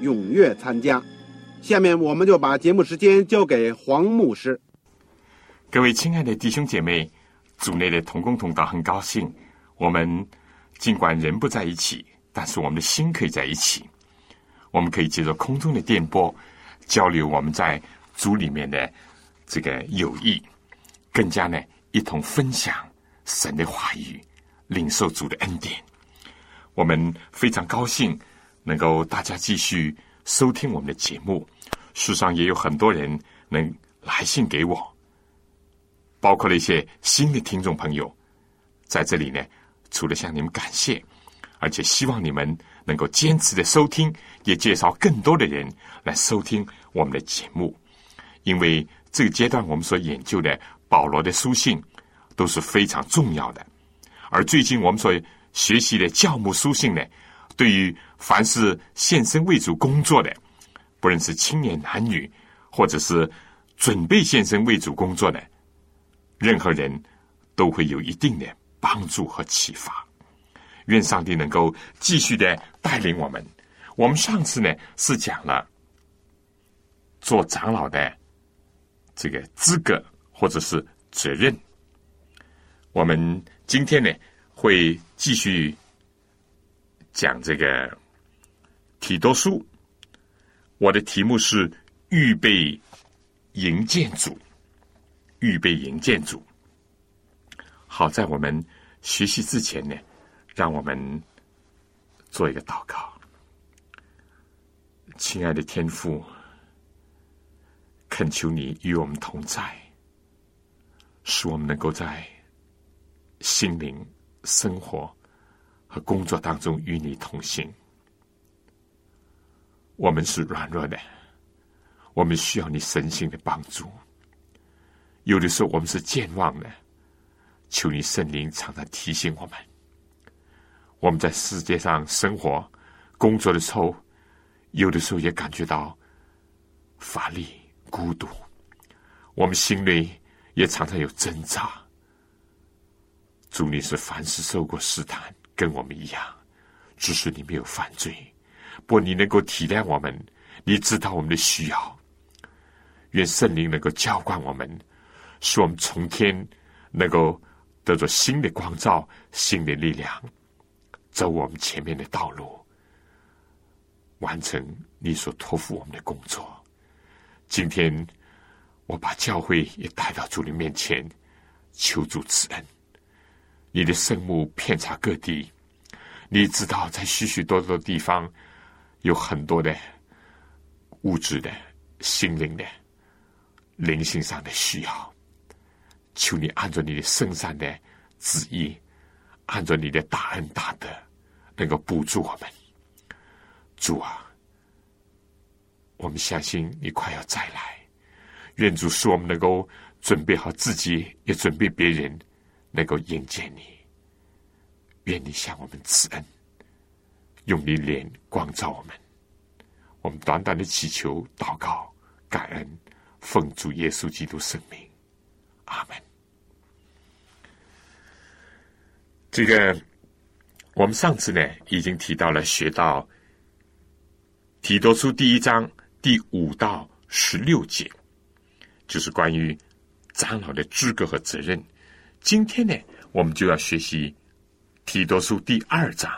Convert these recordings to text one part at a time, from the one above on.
踊跃参加。下面我们就把节目时间交给黄牧师。各位亲爱的弟兄姐妹，组内的同工同道，很高兴，我们尽管人不在一起，但是我们的心可以在一起。我们可以借着空中的电波交流我们在组里面的这个友谊，更加呢。一同分享神的话语，领受主的恩典。我们非常高兴能够大家继续收听我们的节目。书上也有很多人能来信给我，包括了一些新的听众朋友。在这里呢，除了向你们感谢，而且希望你们能够坚持的收听，也介绍更多的人来收听我们的节目。因为这个阶段我们所研究的。保罗的书信都是非常重要的，而最近我们所学习的教牧书信呢，对于凡是献身为主工作的，不论是青年男女，或者是准备献身为主工作的任何人，都会有一定的帮助和启发。愿上帝能够继续的带领我们。我们上次呢是讲了做长老的这个资格。或者是责任，我们今天呢会继续讲这个提多书。我的题目是预备营建组，预备营建组。好在我们学习之前呢，让我们做一个祷告。亲爱的天父，恳求你与我们同在。使我们能够在心灵、生活和工作当中与你同行。我们是软弱的，我们需要你神性的帮助。有的时候我们是健忘的，求你圣灵常常提醒我们。我们在世界上生活、工作的时候，有的时候也感觉到乏力、孤独。我们心里。也常常有挣扎。主，你是凡事受过试探，跟我们一样，只是你没有犯罪。不你能够体谅我们，你知道我们的需要。愿圣灵能够浇灌我们，使我们从天能够得着新的光照、新的力量，走我们前面的道路，完成你所托付我们的工作。今天。我把教会也带到主的面前，求主慈恩。你的圣母遍察各地，你知道在许许多多的地方有很多的物质的、心灵的、灵性上的需要。求你按照你的圣善的旨意，按照你的大恩大德，能够补助我们。主啊，我们相信你快要再来。愿主使我们能够准备好自己，也准备别人，能够迎接你。愿你向我们慈恩，用你脸光照我们。我们短短的祈求、祷告、感恩，奉主耶稣基督圣名，阿门。这个我们上次呢已经提到了，学到提多书第一章第五到十六节。就是关于长老的资格和责任。今天呢，我们就要学习提多书第二章，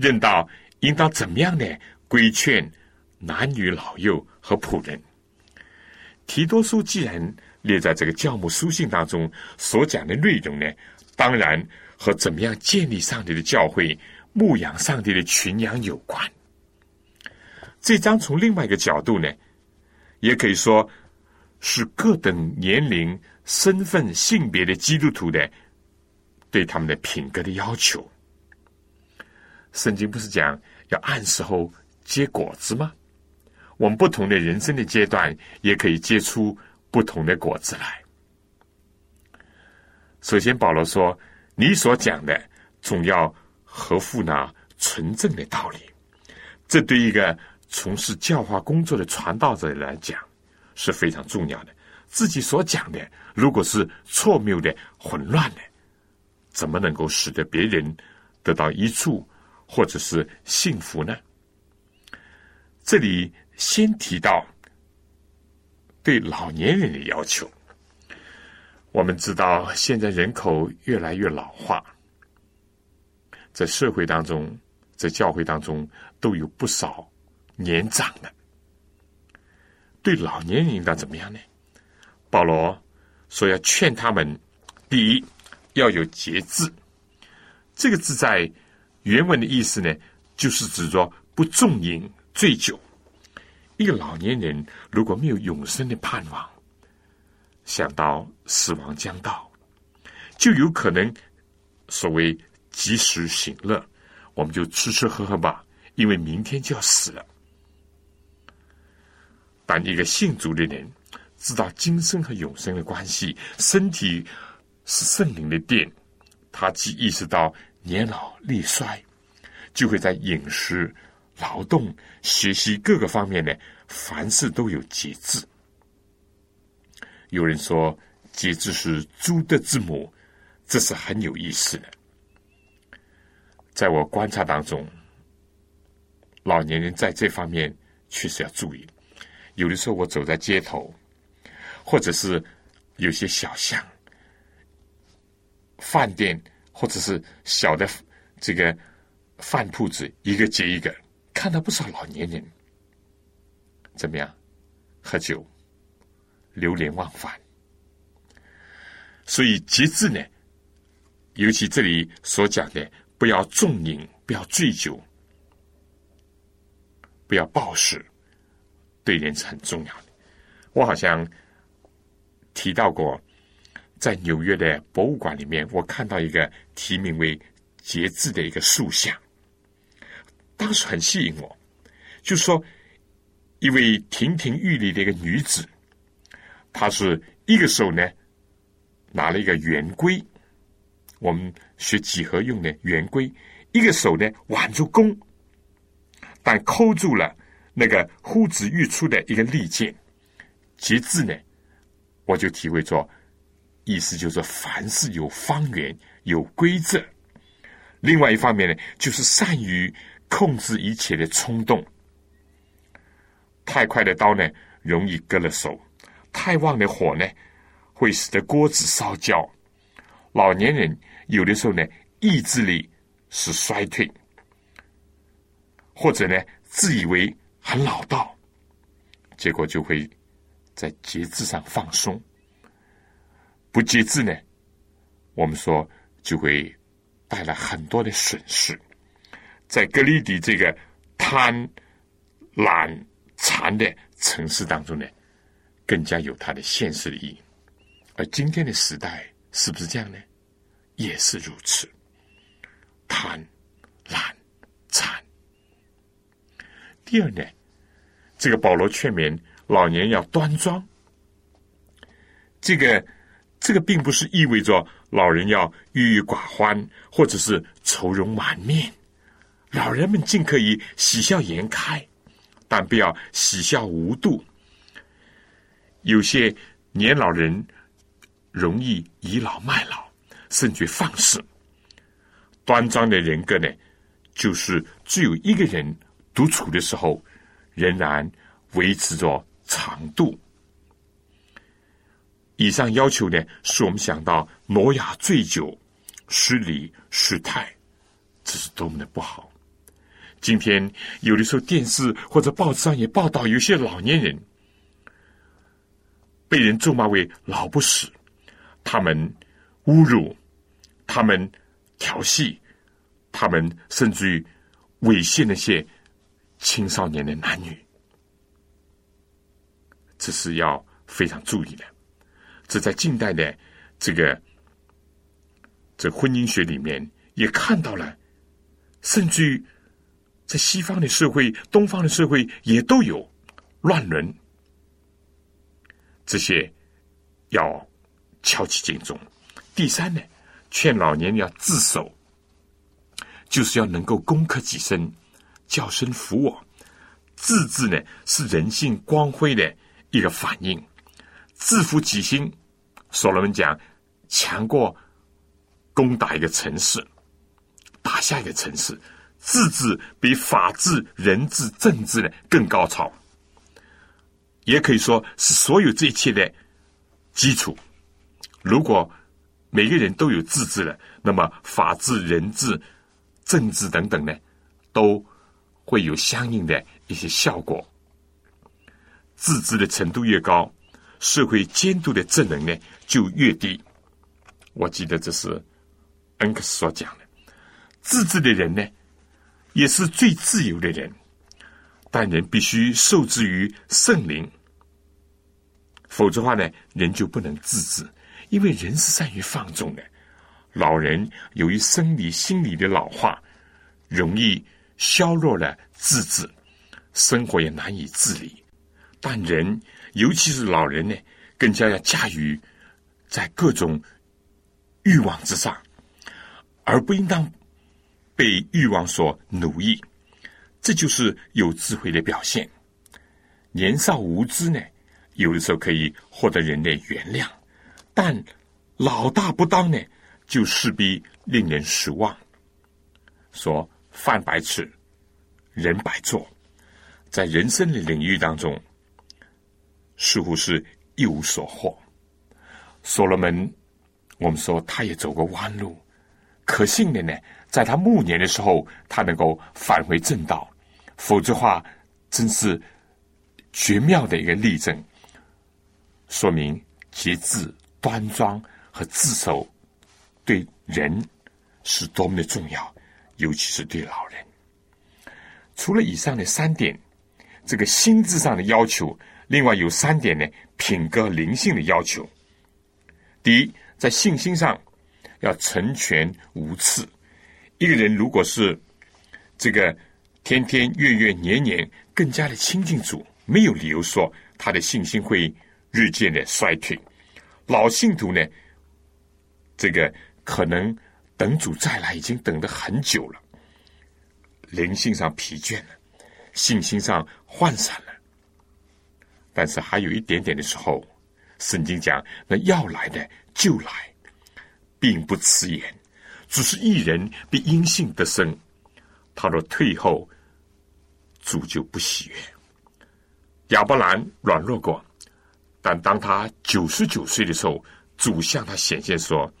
认到应当怎么样呢规劝男女老幼和仆人。提多书既然列在这个教母书信当中所讲的内容呢，当然和怎么样建立上帝的教会、牧养上帝的群羊有关。这章从另外一个角度呢，也可以说是各等年龄、身份、性别的基督徒的对他们的品格的要求。圣经不是讲要按时候结果子吗？我们不同的人生的阶段，也可以结出不同的果子来。首先，保罗说：“你所讲的，总要合乎那纯正的道理。”这对一个从事教化工作的传道者来讲是非常重要的。自己所讲的，如果是错谬的、混乱的，怎么能够使得别人得到一处或者是幸福呢？这里先提到对老年人的要求。我们知道，现在人口越来越老化，在社会当中，在教会当中都有不少。年长的，对老年人应当怎么样呢？保罗说要劝他们：第一，要有节制。这个字在原文的意思呢，就是指着不重饮醉酒。一个老年人如果没有永生的盼望，想到死亡将到，就有可能所谓及时行乐，我们就吃吃喝喝吧，因为明天就要死了。当一个信主的人知道今生和永生的关系，身体是圣灵的殿，他既意识到年老力衰，就会在饮食、劳动、学习各个方面呢，凡事都有节制。有人说节制是猪的字母，这是很有意思的。在我观察当中，老年人在这方面确实要注意。有的时候，我走在街头，或者是有些小巷、饭店，或者是小的这个饭铺子，一个接一个，看到不少老年人，怎么样？喝酒、流连忘返。所以节制呢，尤其这里所讲的，不要重饮，不要醉酒，不要暴食。对人是很重要的。我好像提到过，在纽约的博物馆里面，我看到一个题名为“节制”的一个塑像，当时很吸引我。就说一位亭亭玉立的一个女子，她是一个手呢拿了一个圆规，我们学几何用的圆规，一个手呢挽住弓，但扣住了。那个呼之欲出的一个利剑，节制呢，我就体会着，意思就是凡事有方圆、有规则。另外一方面呢，就是善于控制一切的冲动。太快的刀呢，容易割了手；太旺的火呢，会使得锅子烧焦。老年人有的时候呢，意志力是衰退，或者呢，自以为。很老道，结果就会在节制上放松。不节制呢，我们说就会带来很多的损失。在格里底这个贪、懒、馋的城市当中呢，更加有它的现实意义。而今天的时代是不是这样呢？也是如此，贪、懒、馋。第二呢，这个保罗劝勉老年要端庄。这个这个并不是意味着老人要郁郁寡欢，或者是愁容满面。老人们尽可以喜笑颜开，但不要喜笑无度。有些年老人容易倚老卖老，甚至放肆。端庄的人格呢，就是只有一个人。独处的时候，仍然维持着长度。以上要求呢，使我们想到挪亚醉酒、失礼失态，这是多么的不好。今天有的时候电视或者报纸上也报道，有些老年人被人咒骂为老不死，他们侮辱，他们调戏，他们甚至于猥亵那些青少年的男女，这是要非常注意的。这在近代的这个这婚姻学里面也看到了，甚至于。在西方的社会、东方的社会也都有乱伦，这些要敲起警钟。第三呢，劝老年人要自守，就是要能够攻克己身，叫声服我。自治呢，是人性光辉的一个反应。自负己心，所罗门讲，强过攻打一个城市，打下一个城市。自治比法治、人治、政治呢更高超，也可以说是所有这一切的基础。如果每个人都有自治了，那么法治、人治、政治等等呢，都会有相应的一些效果。自治的程度越高，社会监督的职能呢就越低。我记得这是恩克斯所讲的，自治的人呢。也是最自由的人，但人必须受制于圣灵，否则话呢，人就不能自治。因为人是善于放纵的，老人由于生理、心理的老化，容易削弱了自制，生活也难以自理。但人，尤其是老人呢，更加要驾驭在各种欲望之上，而不应当。被欲望所奴役，这就是有智慧的表现。年少无知呢，有的时候可以获得人的原谅；但老大不当呢，就势必令人失望。说饭白吃，人白做，在人生的领域当中，似乎是一无所获。所罗门，我们说他也走过弯路，可信的呢？在他暮年的时候，他能够返回正道，否则话，真是绝妙的一个例证，说明节制、端庄和自守对人是多么的重要，尤其是对老人。除了以上的三点，这个心智上的要求，另外有三点呢，品格灵性的要求。第一，在信心上要成全无次。一个人如果是这个天天月月年年更加的亲近主，没有理由说他的信心会日渐的衰退。老信徒呢，这个可能等主再来已经等了很久了，灵性上疲倦了，信心上涣散了。但是还有一点点的时候，圣经讲那要来的就来，并不迟延。只是一人比阴性得生，他若退后，主就不喜悦。亚伯兰软弱过，但当他九十九岁的时候，主向他显现说：“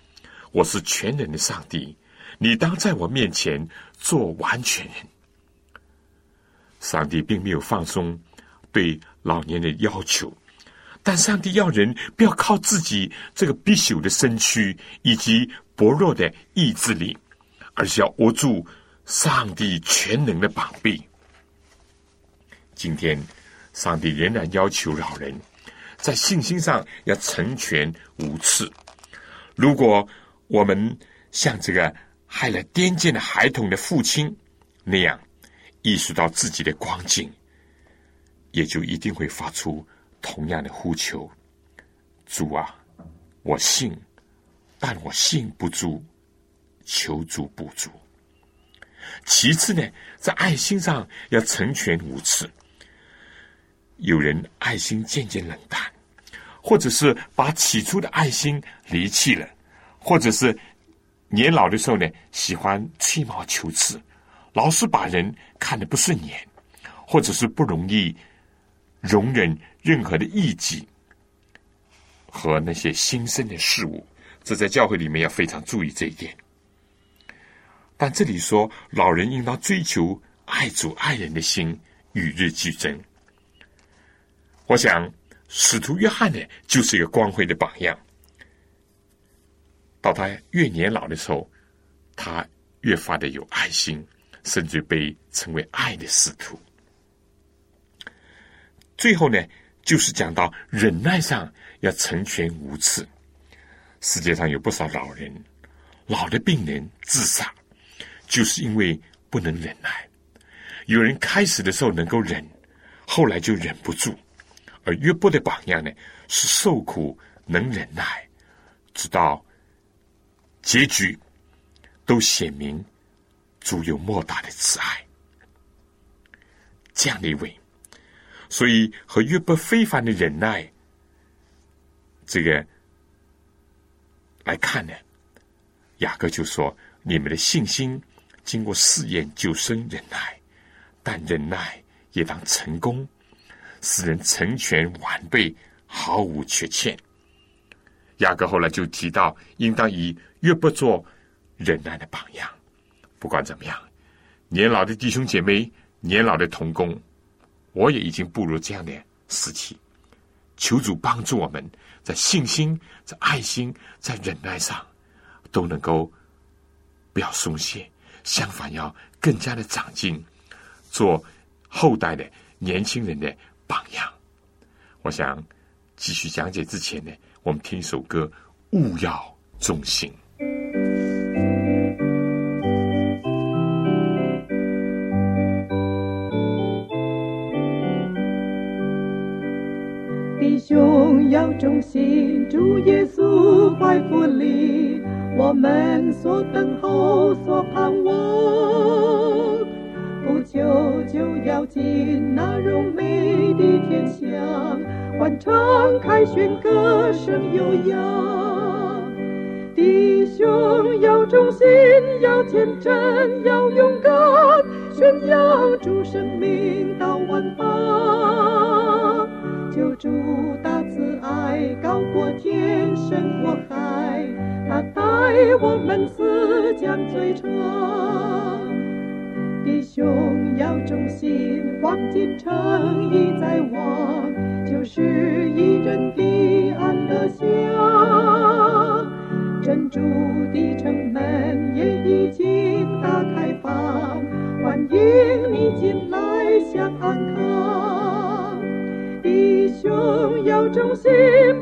我是全能的上帝，你当在我面前做完全人。”上帝并没有放松对老年人的要求，但上帝要人不要靠自己这个必朽的身躯以及。薄弱的意志力，而是要握住上帝全能的膀臂。今天，上帝仍然要求老人在信心上要成全无次。如果我们像这个害了癫痫的孩童的父亲那样意识到自己的光景，也就一定会发出同样的呼求：“主啊，我信。”但我信不足，求主补足。其次呢，在爱心上要成全无次。有人爱心渐渐冷淡，或者是把起初的爱心离弃了，或者是年老的时候呢，喜欢吹毛求疵，老是把人看得不顺眼，或者是不容易容忍任何的异己和那些新生的事物。这在教会里面要非常注意这一点。但这里说，老人应当追求爱主爱人的心与日俱增。我想，使徒约翰呢，就是一个光辉的榜样。到他越年老的时候，他越发的有爱心，甚至被称为爱的使徒。最后呢，就是讲到忍耐上要成全无耻。世界上有不少老人，老的病人自杀，就是因为不能忍耐。有人开始的时候能够忍，后来就忍不住。而约伯的榜样呢，是受苦能忍耐，直到结局都显明主有莫大的慈爱，这样的一位。所以和约伯非凡的忍耐，这个来看呢，雅各就说：你们的信心经过试验就生忍耐，但忍耐也当成功。使人成全完备，毫无缺欠。雅各后来就提到，应当以约伯做忍耐的榜样。不管怎么样，年老的弟兄姐妹，年老的童工，我也已经步入这样的时期。求主帮助我们在信心、在爱心、在忍耐上，都能够不要松懈，相反要更加的长进，做后代的年轻人的。榜样，我想继续讲解之前呢，我们听一首歌《勿要忠心》。要忠心，主耶稣怀福里，我们所等候，所盼望。不久就要进那荣美的天乡，欢唱凯旋歌声悠扬。弟兄要忠心，要天真，要勇敢，宣扬主生命到万方。救主大慈爱高过天深过海，他带我们死将最长。弟兄要忠心，黄金城已在望，就是一人的安乐乡。珍珠的城门也已经打开放，欢迎你进来享安康。弟兄要忠心，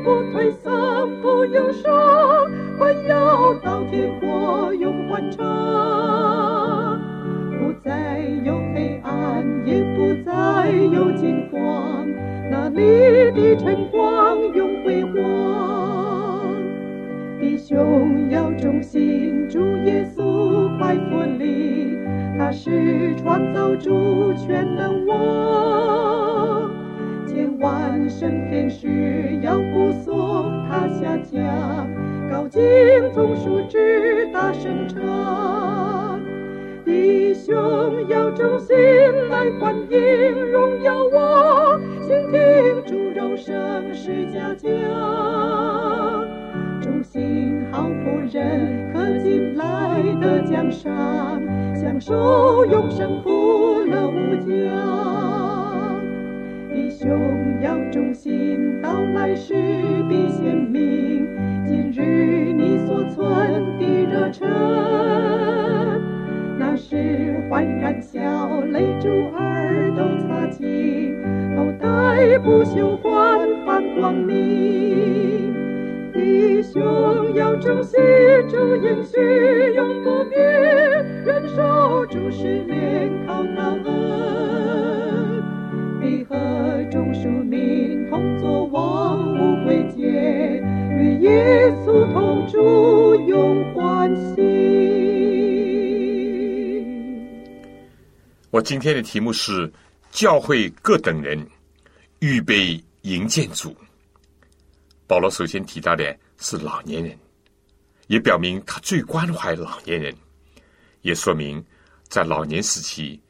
不退丧，不忧伤，还要到天国永欢畅。不再有黑暗，也不再有惊慌，那里的晨光永辉煌。弟兄要忠心，主耶稣怀佛里，他是创造主全能王。万圣天使要护送他下降，高敬总数之大声唱。弟兄要忠心来欢迎荣耀我，倾听猪肉声是家家。忠心好仆人可进来的奖赏，享受永生福弟兄要忠心到来时必显明，今日你所存的热忱。那时焕然笑泪珠儿都擦净，头戴不朽焕发光明。弟兄要忠心，主应许永不变，忍受主试炼靠他耶稣同住永欢喜。我今天的题目是教会各等人预备迎建主。保罗首先提到的是老年人，也表明他最关怀老年人，也说明在老年时期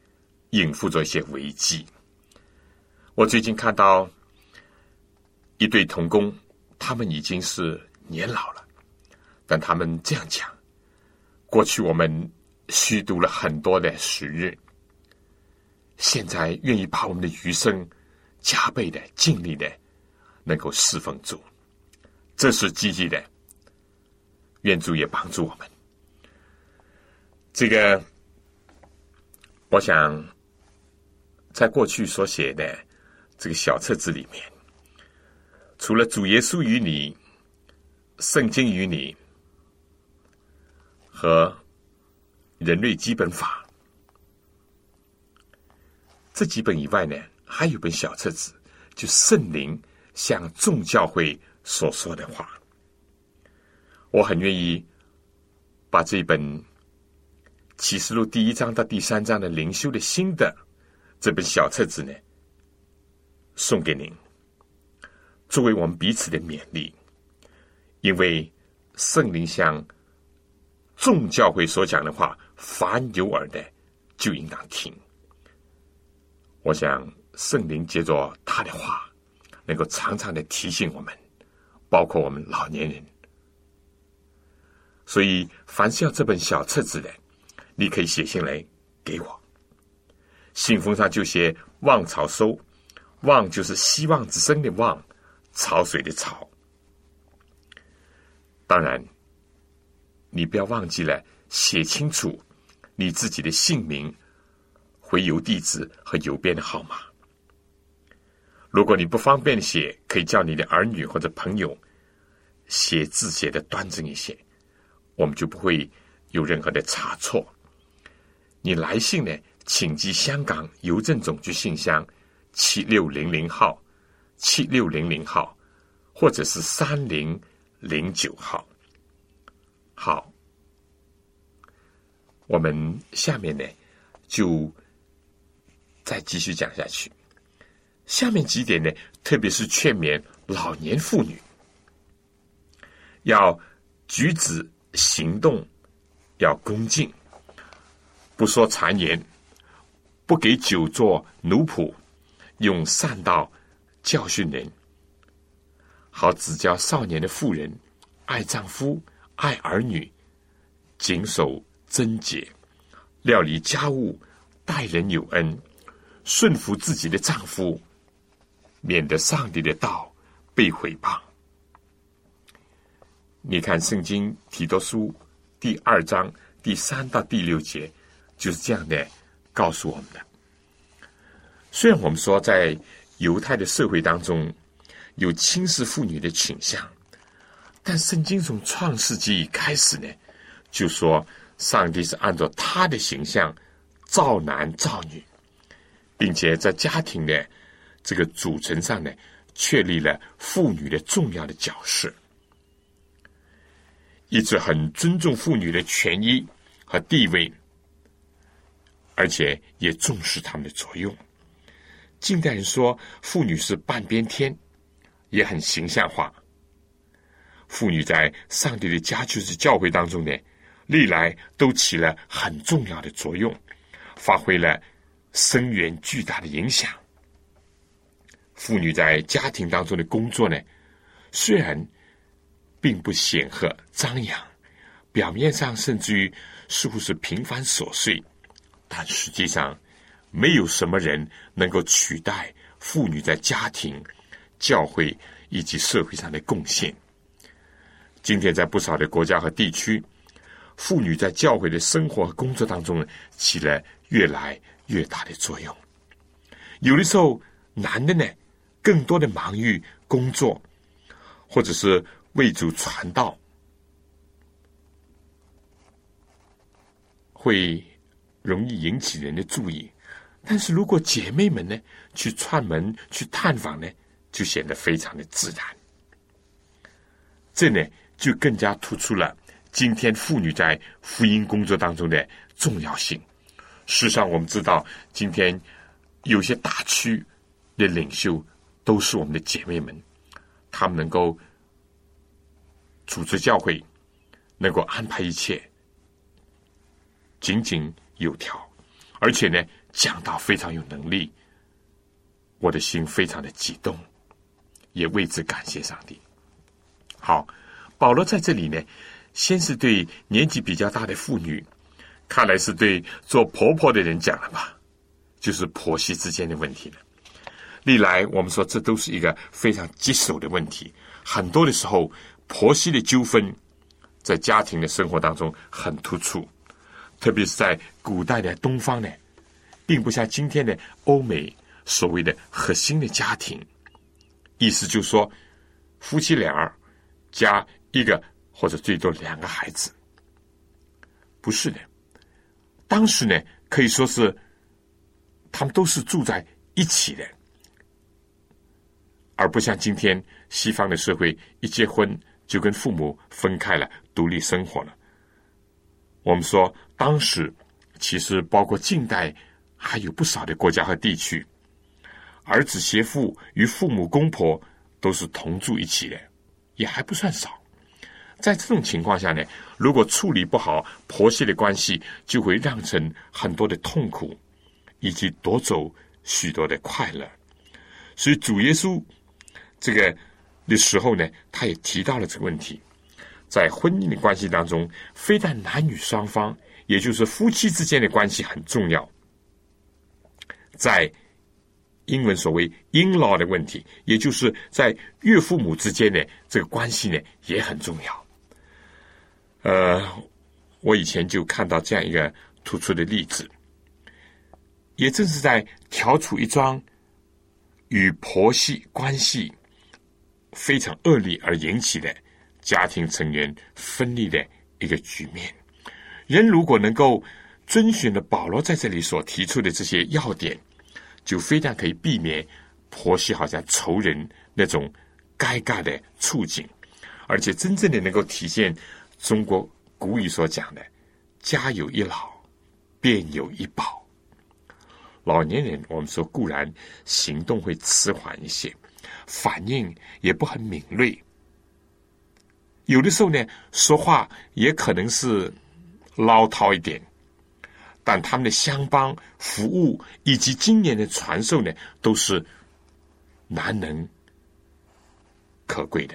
应付着一些危机。我最近看到一对童工，他们已经是年老了，但他们这样讲：过去我们虚度了很多的时日。现在愿意把我们的余生加倍的尽力的，能够侍奉主，这是积极的。愿主也帮助我们。这个，我想在过去所写的这个小册子里面，除了主耶稣与你、圣经与你和人类基本法这几本以外呢，还有本小册子，就圣灵向众教会所说的话。我很愿意把这本启示录第一章到第三章的灵修的心的这本小册子呢，送给您，作为我们彼此的勉励。因为圣灵向众教会所讲的话，凡有耳的就应当听。我想圣灵借着他的话，能够常常的提醒我们，包括我们老年人。所以，凡是要这本小册子的，你可以写信来给我。信封上就写“望草收”，“望”就是希望之声的“望”，潮水的“潮”。当然，你不要忘记了写清楚你自己的姓名、回邮地址和邮编的号码。如果你不方便写，可以叫你的儿女或者朋友写字写的端正一些。我们就不会有任何的差错。你来信呢，请寄香港邮政总局信箱七六零零号、七六零零号，或者是三零零九号。好，我们下面呢就再继续讲下去。下面几点呢，特别是劝勉老年妇女要举止。行动要恭敬，不说谗言，不给酒做奴仆，用善道教训人，好指教少年的妇人，爱丈夫，爱儿女，谨守贞洁，料理家务，待人有恩，顺服自己的丈夫，免得上帝的道被毁谤。你看《圣经提多书》第二章第三到第六节，就是这样的告诉我们的。虽然我们说在犹太的社会当中有轻视妇女的倾向，但圣经从创世纪开始呢，就说上帝是按照他的形象造男造女，并且在家庭的这个组成上呢，确立了妇女的重要的角色。一直很尊重妇女的权益和地位，而且也重视他们的作用。近代人说妇女是半边天，也很形象化。妇女在上帝的家就是教会当中呢，历来都起了很重要的作用，发挥了深远巨大的影响。妇女在家庭当中的工作呢，虽然。并不显赫张扬，表面上甚至于似乎是平凡琐碎，但实际上没有什么人能够取代妇女在家庭、教会以及社会上的贡献。今天在不少的国家和地区，妇女在教会的生活和工作当中起了越来越大的作用。有的时候，男的呢，更多的忙于工作，或者是。为主传道，会容易引起人的注意。但是如果姐妹们呢去串门、去探访呢，就显得非常的自然。这呢，就更加突出了今天妇女在福音工作当中的重要性。事实上，我们知道，今天有些大区的领袖都是我们的姐妹们，她们能够。组织教会，能够安排一切井井有条，而且呢，讲道非常有能力，我的心非常的激动，也为之感谢上帝。好，保罗在这里呢，先是对年纪比较大的妇女，看来是对做婆婆的人讲了吧，就是婆媳之间的问题了。历来我们说，这都是一个非常棘手的问题。很多的时候，婆媳的纠纷在家庭的生活当中很突出，特别是在古代的东方呢，并不像今天的欧美所谓的核心的家庭。意思就是说，夫妻俩加一个或者最多两个孩子，不是的。当时呢，可以说是他们都是住在一起的。而不像今天西方的社会，一结婚就跟父母分开了，独立生活了。我们说，当时其实包括近代，还有不少的国家和地区，儿子媳妇与父母公婆都是同住一起的，也还不算少。在这种情况下呢，如果处理不好婆媳的关系，就会酿成很多的痛苦，以及夺走许多的快乐。所以主耶稣。这个的时候呢，他也提到了这个问题，在婚姻的关系当中，非但男女双方，也就是夫妻之间的关系很重要，在英文所谓 “in law” 的问题，也就是在岳父母之间的这个关系呢，也很重要。呃，我以前就看到这样一个突出的例子，也正是在调处一桩与婆媳关系。非常恶劣而引起的家庭成员分离的一个局面。人如果能够遵循了保罗在这里所提出的这些要点，就非常可以避免婆媳好像仇人那种尴尬的处境，而且真正的能够体现中国古语所讲的“家有一老，便有一宝”。老年人，我们说固然行动会迟缓一些。反应也不很敏锐，有的时候呢，说话也可能是唠叨一点，但他们的相帮服务以及经验的传授呢，都是难能可贵的，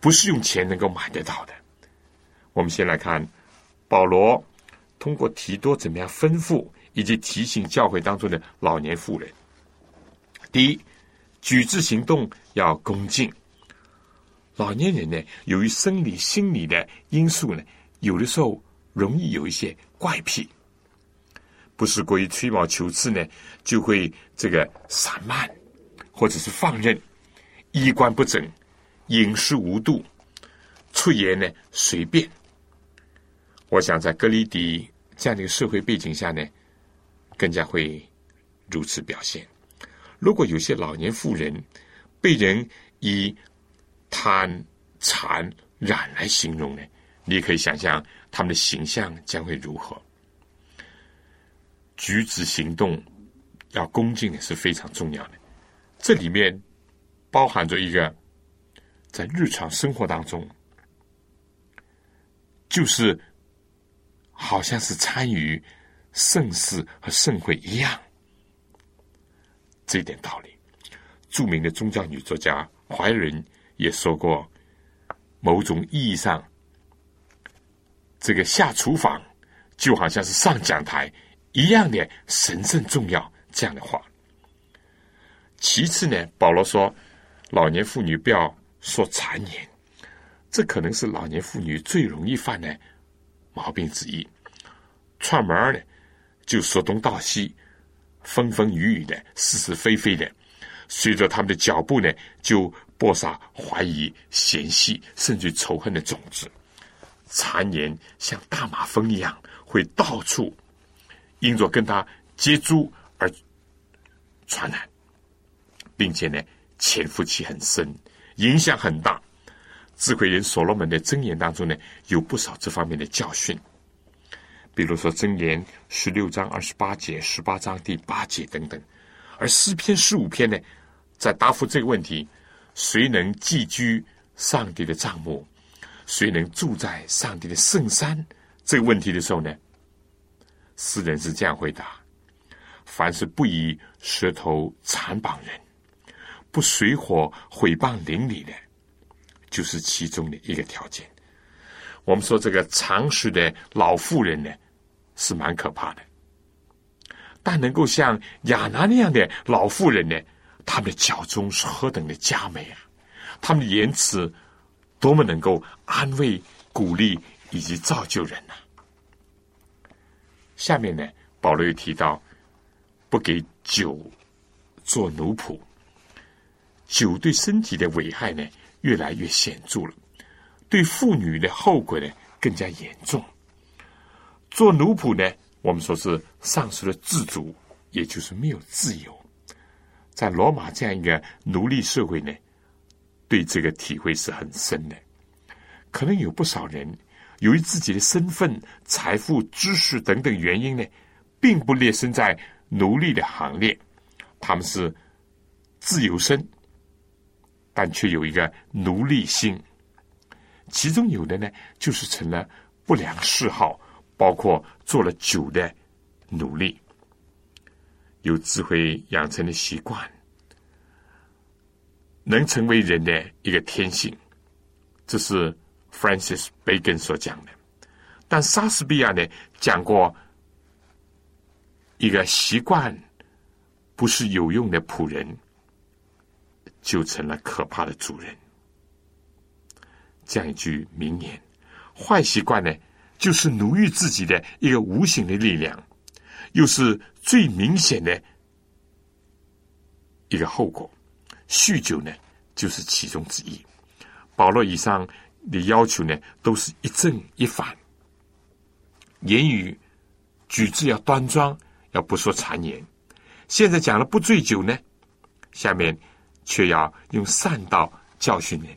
不是用钱能够买得到的。我们先来看保罗通过提多怎么样吩咐以及提醒教会当中的老年妇人，第一。举止行动要恭敬。老年人呢，由于生理、心理的因素呢，有的时候容易有一些怪癖，不是过于吹毛求疵呢，就会这个散漫，或者是放任，衣冠不整，饮食无度，出言呢随便。我想在格里迪这样的一个社会背景下呢，更加会如此表现。如果有些老年妇人被人以贪、残、染来形容呢？你可以想象他们的形象将会如何？举止行动要恭敬的是非常重要的。这里面包含着一个在日常生活当中，就是好像是参与盛世和盛会一样。这一点道理，著名的宗教女作家怀仁也说过，某种意义上，这个下厨房就好像是上讲台一样的神圣重要。这样的话，其次呢，保罗说，老年妇女不要说谗言，这可能是老年妇女最容易犯的毛病之一。串门呢，就说东道西。风风雨雨的，是是非非的，随着他们的脚步呢，就播撒怀疑、嫌隙，甚至仇恨的种子。谗言像大马蜂一样，会到处因着跟他接触而传染，并且呢，潜伏期很深，影响很大。智慧人所罗门的箴言当中呢，有不少这方面的教训。比如说《箴言》十六章二十八节、十八章第八节等等，而诗篇十五篇呢，在答复这个问题：谁能寄居上帝的帐幕？谁能住在上帝的圣山？这个问题的时候呢，诗人是这样回答：凡是不以舌头残绑人，不水火毁谤邻里的，就是其中的一个条件。我们说这个常识的老妇人呢？是蛮可怕的。但能够像亚拿那样的老妇人呢，他们的脚中是何等的佳美啊！他们的言辞多么能够安慰、鼓励以及造就人呐！下面呢，保罗又提到不给酒做奴仆，酒对身体的危害呢越来越显著了，对妇女的后果呢更加严重。做奴仆呢，我们说是丧失了自主，也就是没有自由。在罗马这样一个奴隶社会呢，对这个体会是很深的。可能有不少人。由于自己的身份、财富、知识等等原因呢，并不列身在奴隶的行列，他们是自由身，但却有一个奴隶心。其中有的呢，就是成了不良嗜好，包括做了酒的奴隶，有智慧养成的习惯，能成为人的一个天性，这是。Francis Bacon 所讲的，但莎士比亚呢讲过一个习惯不是有用的仆人，就成了可怕的主人。这样一句名言：坏习惯呢，就是奴役自己的一个无形的力量，又是最明显的一个后果。酗酒呢，就是其中之一。保罗以上。的要求呢，都是一正一反，言语举止要端庄，要不说谗言。现在讲了不醉酒呢，下面却要用善道教训人。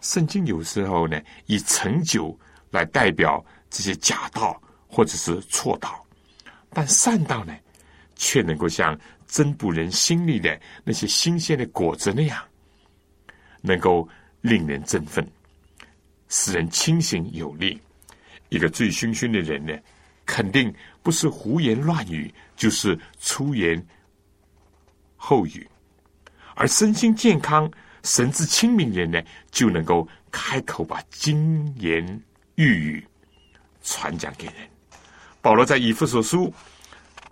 圣经有时候呢，以陈酒来代表这些假道或者是错道，但善道呢，却能够像增补人心里的那些新鲜的果子那样，能够令人振奋。使人清醒有力。一个醉醺醺的人呢，肯定不是胡言乱语，就是出言后语；而身心健康、神志清明人呢，就能够开口把金言玉语传讲给人。保罗在以弗所书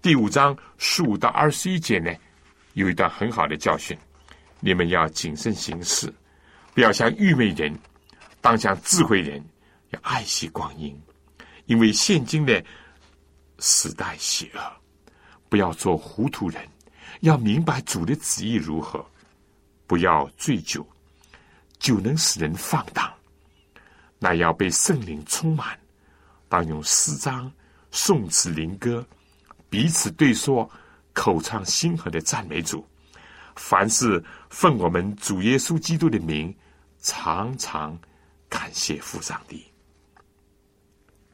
第五章十五到二十一节呢，有一段很好的教训：你们要谨慎行事，不要像愚昧人。当像智慧人，要爱惜光阴，因为现今的时代邪恶，不要做糊涂人，要明白主的旨意如何。不要醉酒，酒能使人放荡，那要被圣灵充满。当用诗章、颂词、灵歌彼此对说，口唱心和的赞美主。凡是奉我们主耶稣基督的名，常常。感谢父上帝，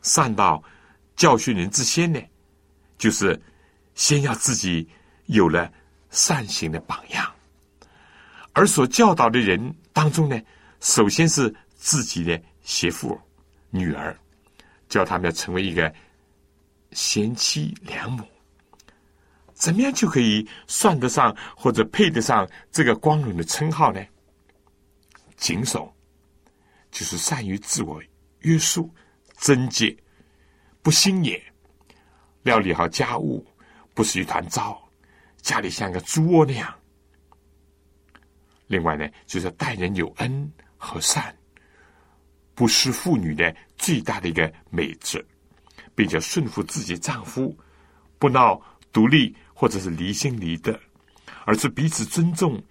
善道教训人之先呢，就是先要自己有了善行的榜样，而所教导的人当中呢，首先是自己的媳妇、女儿，叫他们要成为一个贤妻良母，怎么样就可以算得上或者配得上这个光荣的称号呢？谨守。就是善于自我约束、贞洁、不心野，料理好家务，不是一团糟，家里像个猪窝那样。另外呢，就是待人有恩和善，不失妇女的最大的一个美德，并且顺服自己丈夫，不闹独立或者是离心离德，而是彼此尊重、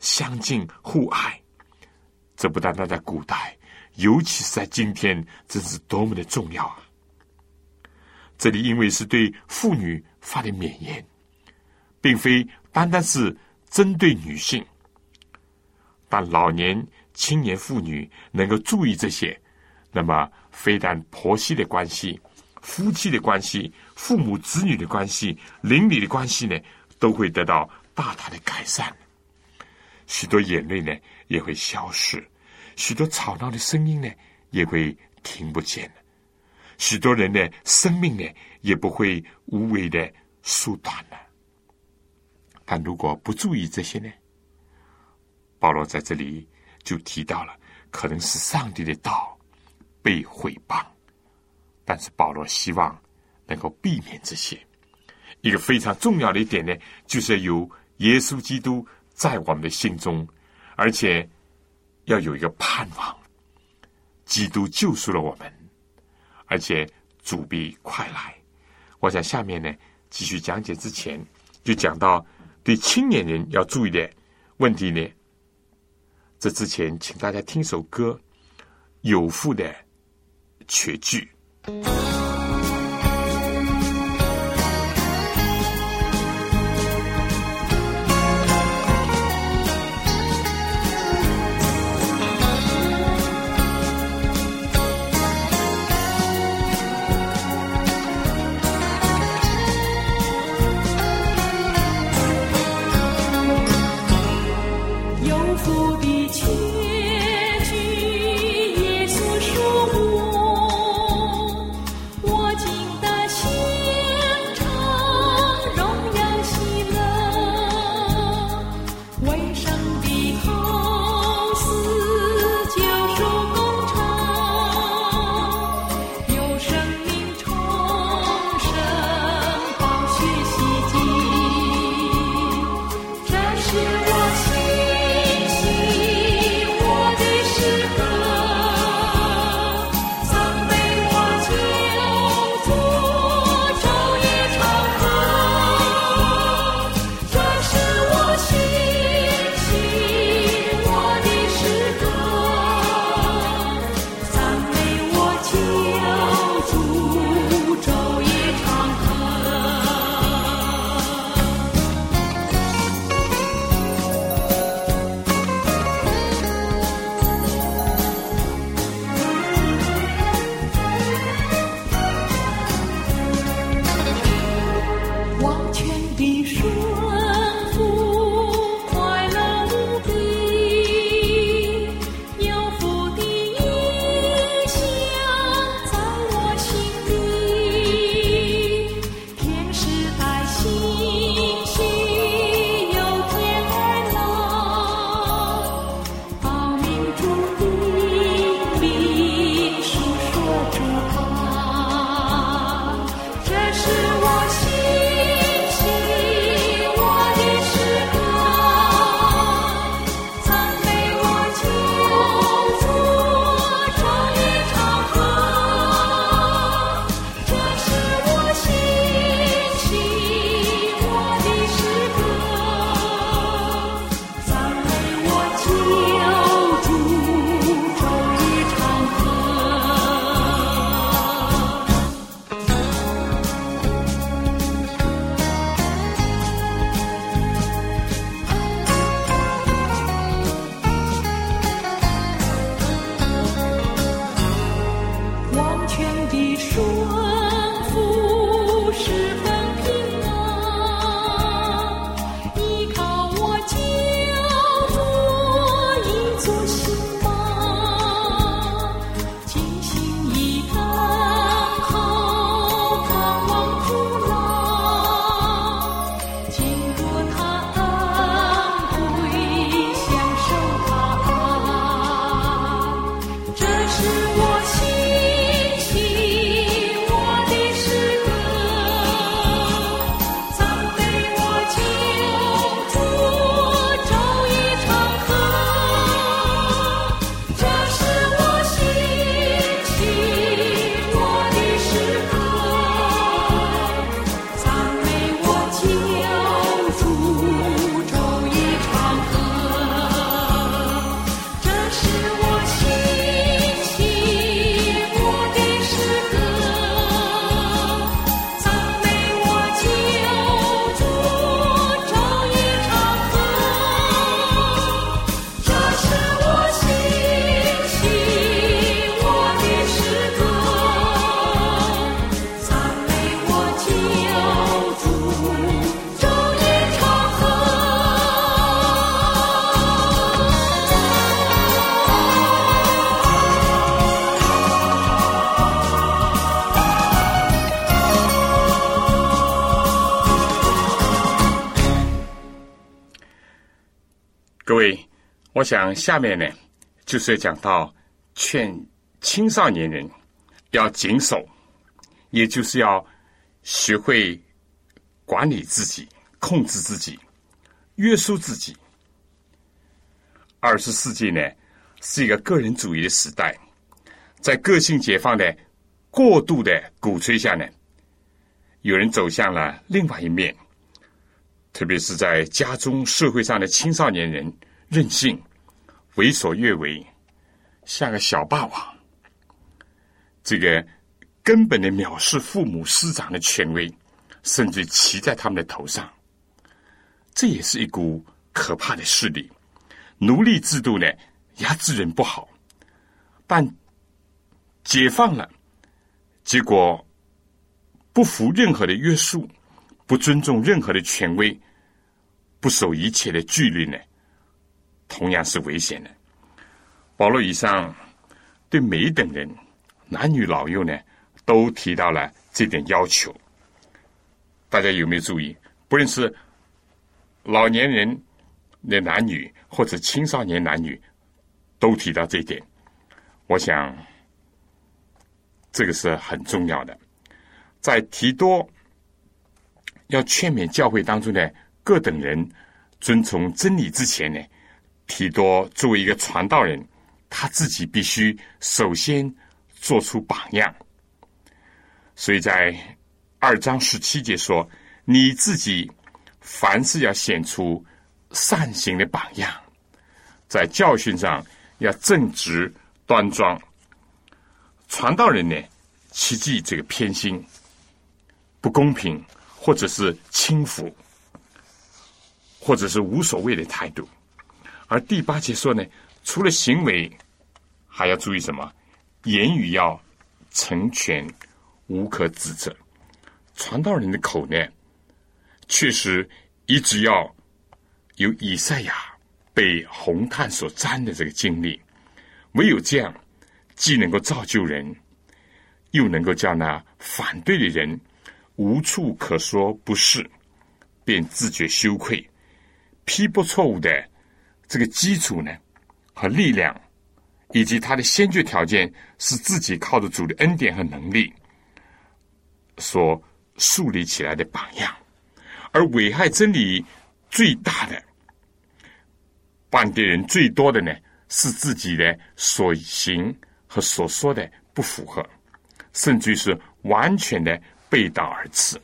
相敬互爱。这不单单在古代。尤其是在今天，真是多么的重要啊！这里因为是对妇女发的勉言，并非单单是针对女性，但老年、青年妇女能够注意这些，那么非但婆媳的关系、夫妻的关系、父母子女的关系、邻里的关系呢，都会得到大大的改善，许多眼泪呢也会消失。许多吵闹的声音呢，也会听不见了。许多人的生命呢，也不会无谓的缩短了。但如果不注意这些呢，保罗在这里就提到了，可能是上帝的道被毁谤。但是保罗希望能够避免这些。一个非常重要的一点呢，就是有耶稣基督在我们的心中，而且要有一个盼望。基督救赎了我们而且主必快来。我想下面呢继续讲解之前就讲到对青年人要注意的问题呢。这之前请大家听首歌有负的绝句我想下面呢就是要讲到劝青少年人要谨守也就是要学会管理自己控制自己约束自己。二十世纪呢是一个个人主义的时代在个性解放的过度的鼓吹下呢有人走向了另外一面特别是在家中社会上的青少年人任性为所欲为，像个小霸王。这个根本的藐视父母师长的权威，甚至骑在他们的头上，这也是一股可怕的势力。奴隶制度呢，压制人不好，但解放了，结果不服任何的约束，不尊重任何的权威，不守一切的纪律呢，同样是危险的。保罗以上对每一等人，男女老幼呢，都提到了这点要求。大家有没有注意？不论是老年人的男女，或者青少年男女，都提到这一点。我想，这个是很重要的。在提多要劝勉教会当中的各等人遵从真理之前呢，提多作为一个传道人，他自己必须首先做出榜样。所以在二章十七节说：“你自己凡事要显出。”善行的榜样，在教训上要正直端庄。传道人呢，切忌这个偏心、不公平，或者是轻浮，或者是无所谓的态度。而第八节说呢，除了行为，还要注意什么？言语要成全，无可指责。传道人的口呢，确实一直要。有以赛亚被红炭所沾的这个经历，唯有这样，既能够造就人，又能够叫那反对的人无处可说不是，便自觉羞愧，批驳错误的这个基础呢和力量，以及他的先决条件是自己靠着主的恩典和能力所树立起来的榜样，而危害真理最大的。半地人最多的呢，是自己的所行和所说的不符合，甚至是完全的背道而驰。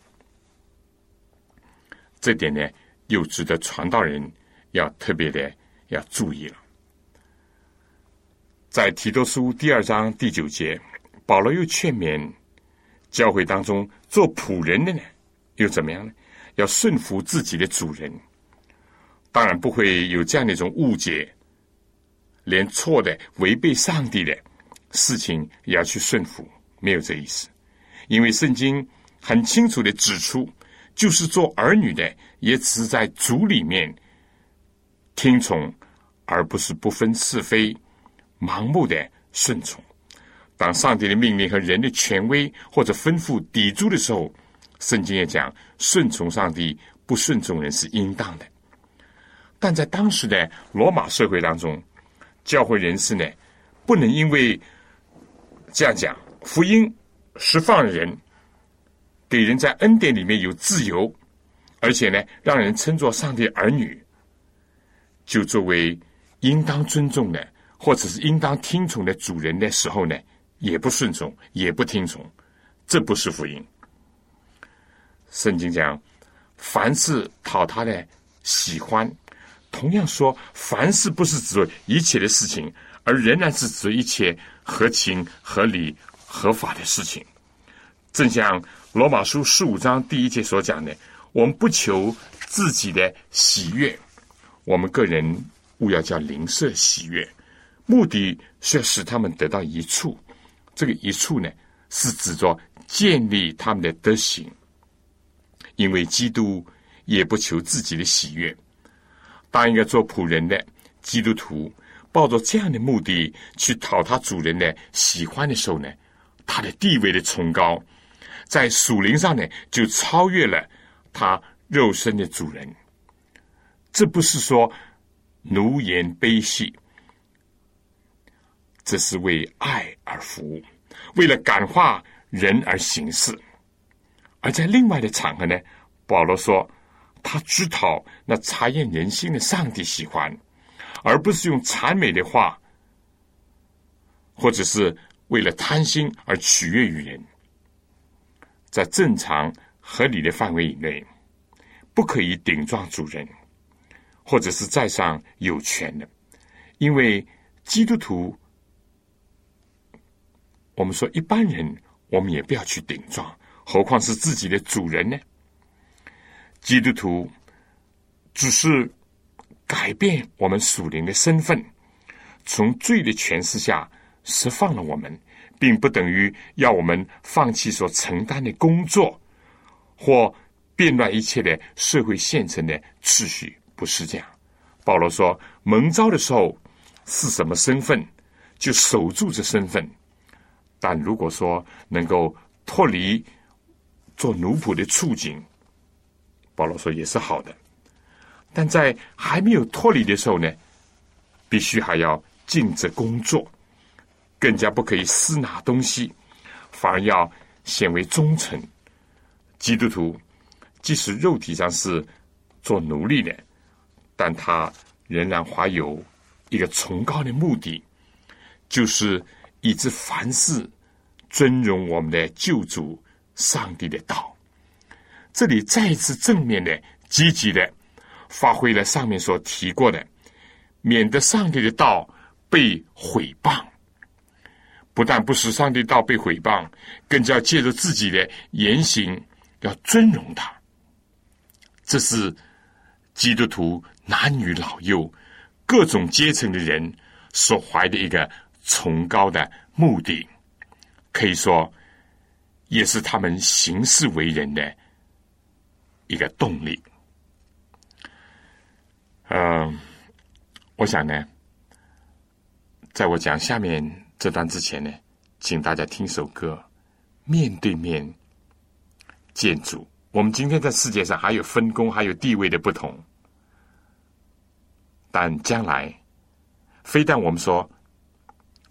这点呢，又值得传道人要特别的要注意了。在提多书第二章第九节，保罗又劝勉教会当中做仆人的呢，又怎么样呢？要顺服自己的主人。当然不会有这样的一种误解，连错的、违背上帝的事情也要去顺服，没有这意思。因为圣经很清楚的指出，就是做儿女的，也只是在主里面听从，而不是不分是非、盲目的顺从。当上帝的命令和人的权威或者吩咐抵触的时候，圣经也讲，顺从上帝，不顺从人是应当的。但在当时的罗马社会当中，教会人士呢，不能因为这样讲，福音释放人，给人在恩典里面有自由，而且呢，让人称作上帝儿女，就作为应当尊重的，或者是应当听从的主人的时候呢，也不顺从，也不听从，这不是福音。圣经讲，凡是讨他的喜欢。同样说，凡事不是指一切的事情，而仍然是指一切合情、合理、合法的事情。正像罗马书十五章第一节所讲的：“我们不求自己的喜悦，我们个人务要叫灵舍喜悦，目的是要使他们得到一处。这个一处呢，是指着建立他们的德行，因为基督也不求自己的喜悦。”当一个做仆人的基督徒抱着这样的目的去讨他主人的喜欢的时候呢，他的地位的崇高，在属灵上呢就超越了他肉身的主人。这不是说奴颜卑细，这是为爱而服务，为了感化人而行事。而在另外的场合呢，保罗说，他知道那查验人心的上帝喜欢，而不是用谄媚的话，或者是为了贪心而取悦于人。在正常合理的范围以内，不可以顶撞主人，或者是在上有权的，因为基督徒，我们说一般人，我们也不要去顶撞，何况是自己的主人呢？基督徒只是改变我们属灵的身份，从罪的权势下释放了我们，并不等于要我们放弃所承担的工作，或变乱一切的社会现成的秩序。不是这样。保罗说，蒙召的时候是什么身份，就守住这身份；但如果说能够脱离做奴仆的处境，保罗说也是好的，但在还没有脱离的时候呢，必须还要尽职工作，更加不可以私拿东西，反而要显为忠诚。基督徒即使肉体上是做奴隶的，但他仍然怀有一个崇高的目的，就是以致凡事尊荣我们的救主上帝的道。这里再一次正面的、积极的发挥了上面所提过的，免得上帝的道被毁谤。不但不使上帝道被毁谤，更加借着自己的言行要尊荣他。这是基督徒男女老幼各种阶层的人所怀的一个崇高的目的，可以说也是他们行事为人的。一个动力，嗯，我想呢，在我讲下面这段之前呢，请大家听首歌，《面对面建筑》。我们今天在世界上还有分工，还有地位的不同，但将来，非但我们说，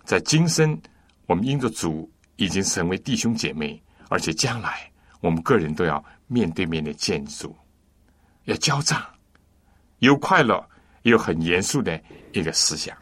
在今生我们因着主已经成为弟兄姐妹，而且将来我们个人都要。面对面的见主，要交账，有快乐，有很严肃的一个思想。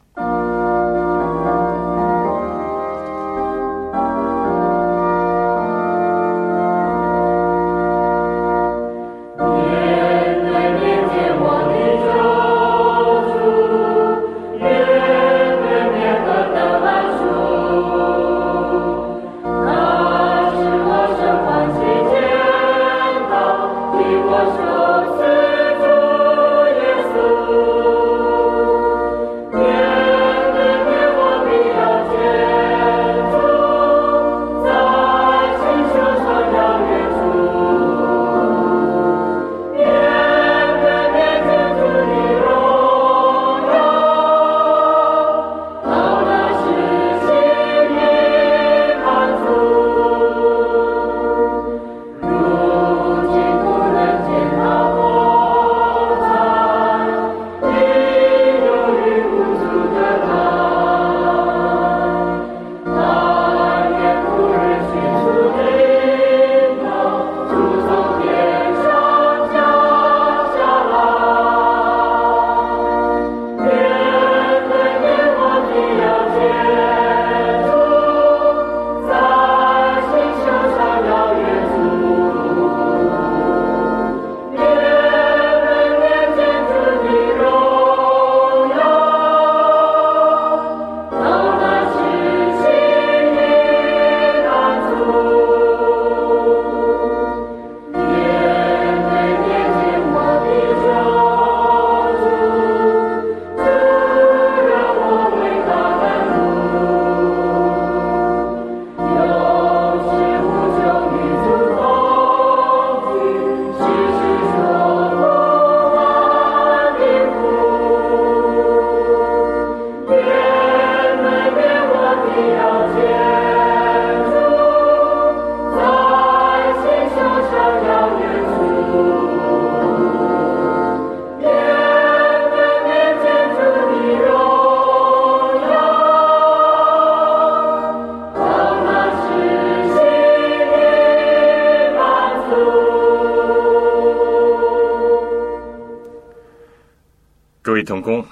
位同工，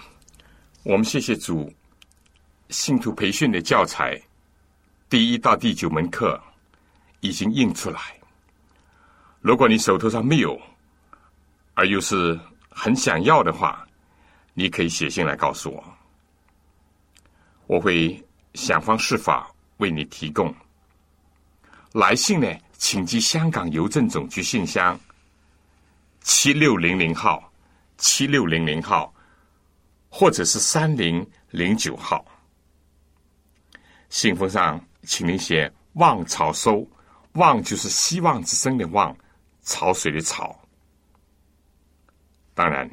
我们谢谢主，信徒培训的教材第一到第九门课已经印出来。如果你手头上没有，而又是很想要的话，你可以写信来告诉我，我会想方设法为你提供。来信呢，请寄香港邮政总局信箱七六零零号，七六零零号，或者是三零零九号。信封上请您写“望潮收”，“望”就是希望之声的“望”，潮水的“潮”。当然，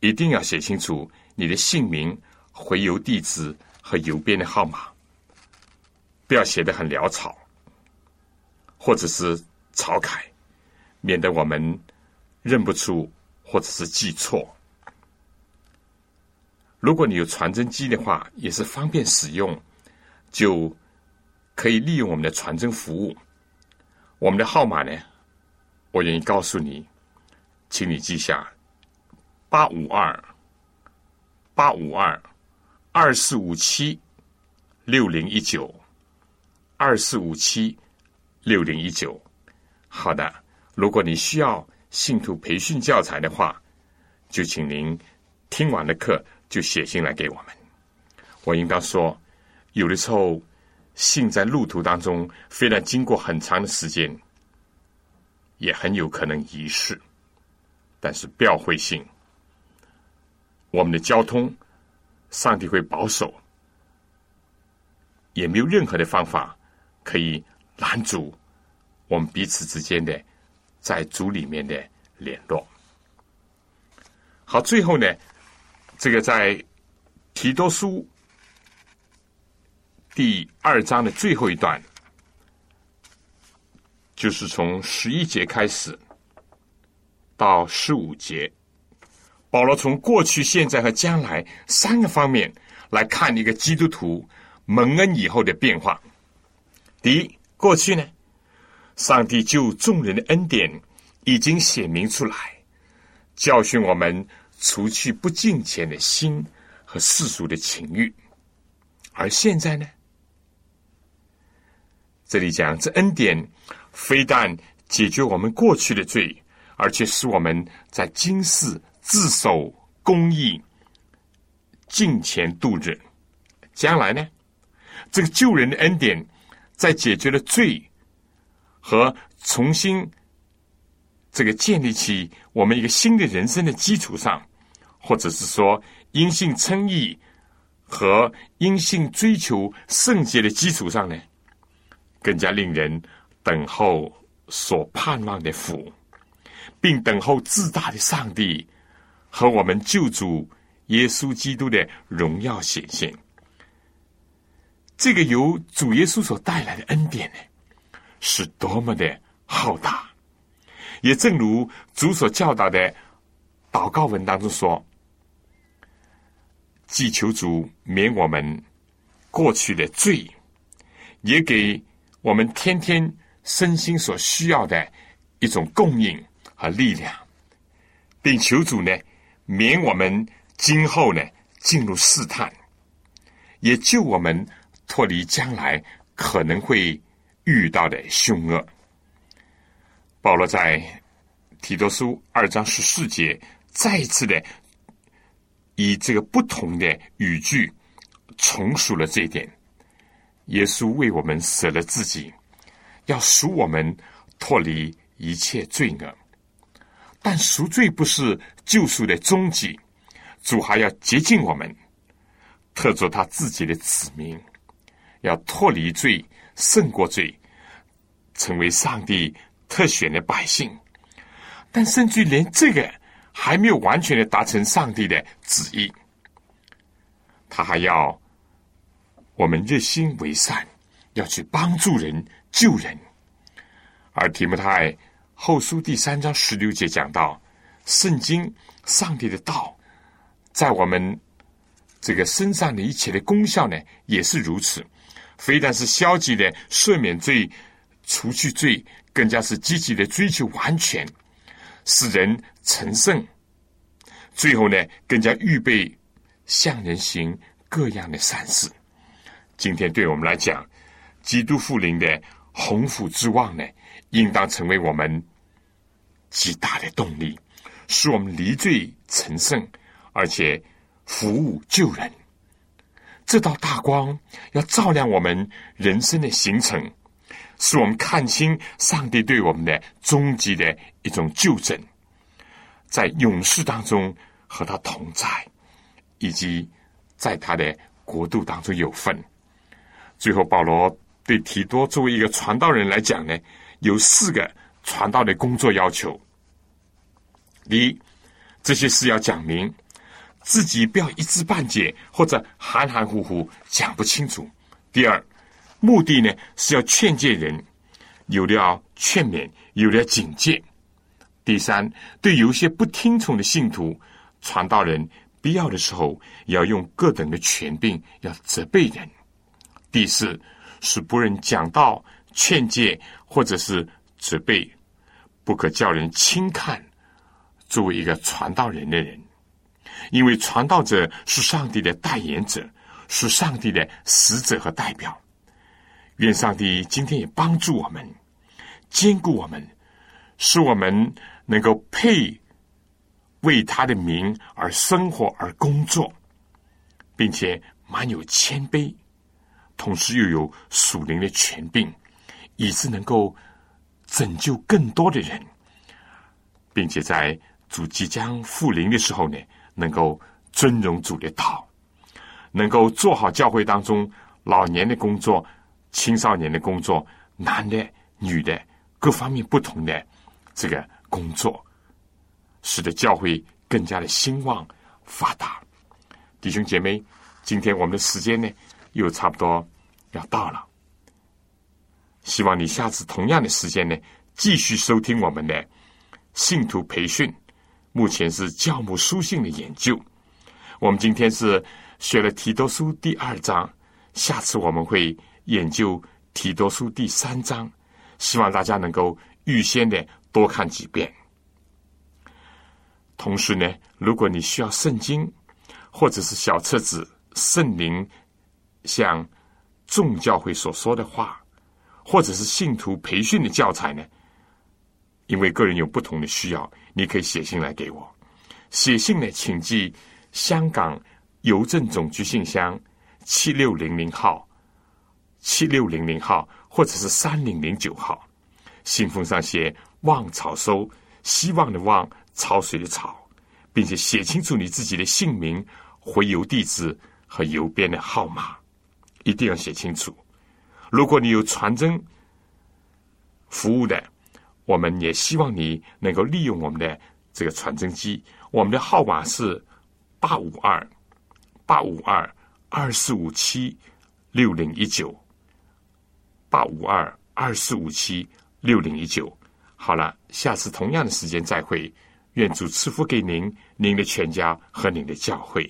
一定要写清楚你的姓名、回邮地址和邮编的号码，不要写的很潦草，或者是草楷，免得我们认不出或者是记错。如果你有传真机的话，也是方便使用，就可以利用我们的传真服务。我们的号码呢，我愿意告诉你，请你记下。八五二八五二二四五七六零一九二四五七六零一九，好的。如果你需要信徒培训教材的话，就请您听完了课就写信来给我们。我应当说，有的时候信在路途当中，虽然经过很长的时间，也很有可能遗失，但是不要灰心。我们的交通，上帝会保守，也没有任何的方法可以拦阻我们彼此之间的在主里面的联络。好，最后呢，这个在提多书第二章的最后一段，就是从十一节开始到十五节。保罗从过去、现在和将来三个方面来看一个基督徒蒙恩以后的变化。第一，过去呢，上帝救众人的恩典已经显明出来，教训我们除去不敬虔的心和世俗的情欲。而现在呢，这里讲这恩典非但解决我们过去的罪，而且使我们在今世。自守公义，敬虔度日。将来呢？这个救人的恩典，在解决了罪和重新这个建立起我们一个新的人生的基础上，或者是说因信称义和因信追求圣洁的基础上呢，更加令人等候所盼望的福，并等候自大的上帝。和我们救主耶稣基督的荣耀显现，这个由主耶稣所带来的恩典呢，是多么的浩大！也正如主所教导的祷告文当中说：“既求主免我们过去的罪，也给我们天天身心所需要的一种供应和力量，并求主呢。”免我们今后呢进入试探，也救我们脱离将来可能会遇到的凶恶。保罗在提多书二章十四节再次的以这个不同的语句重述了这一点：耶稣为我们舍了自己，要赎我们脱离一切罪恶。但赎罪不是救赎的终极，主还要接近我们，特做他自己的子民，要脱离罪，胜过罪，成为上帝特选的百姓。但甚至连这个还没有完全的达成上帝的旨意，他还要我们热心为善，要去帮助人、救人，而提摩太。后书第三章十六节讲到，圣经上帝的道，在我们这个身上的一切的功效呢，也是如此。非但是消极的赦免罪、除去罪，更加是积极的追求完全，使人成圣，最后呢，更加预备向人行各样的善事。今天对我们来讲，基督复临的鸿福之望呢，应当成为我们极大的动力，使我们离罪成圣，而且服务救人。这道大光要照亮我们人生的行程，使我们看清上帝对我们的终极的一种救证，在勇士当中和他同在，以及在他的国度当中有份。最后，保罗对提多作为一个传道人来讲呢，有四个传道的工作要求。第一，这些事要讲明，自己不要一知半解或者含含糊糊讲不清楚。第二，目的呢是要劝诫人，有的要劝勉，有的要警戒。第三，对有些不听从的信徒，传道人必要的时候要用各等的权柄，要责备人。第四，是不能讲道、劝诫或者是责备，不可叫人轻看。作为一个传道人的人，因为传道者是上帝的代言者，是上帝的使者和代表。愿上帝今天也帮助我们，兼顾我们，使我们能够配为他的名而生活而工作，并且满有谦卑，同时又有属灵的权柄，以致能够拯救更多的人，并且在。主即将复临的时候呢，能够尊荣主的道，能够做好教会当中老年的工作、青少年的工作、男的、女的各方面不同的这个工作，使得教会更加的兴旺发达。弟兄姐妹，今天我们的时间呢又差不多要到了，希望你下次同样的时间呢继续收听我们的信徒培训。目前是教母书信的研究，我们今天是学了提多书第二章，下次我们会研究提多书第三章，希望大家能够预先的多看几遍。同时呢，如果你需要圣经或者是小册子《圣灵像众教会所说的话》，或者是信徒培训的教材呢？因为个人有不同的需要，你可以写信来给我。写信呢，请寄香港邮政总局信箱七六零零号、七六零零号，或者是三零零九号。信封上写“望草收”，希望的“望”，潮水的“潮”，并且写清楚你自己的姓名、回邮地址和邮编的号码，一定要写清楚。如果你有传真服务的，我们也希望你能够利用我们的这个传真机，我们的号码是八五二八五二二四五七六零一九八五二二四五七六零一九。好了，下次同样的时间再会，愿主赐福给您、您的全家和您的教会。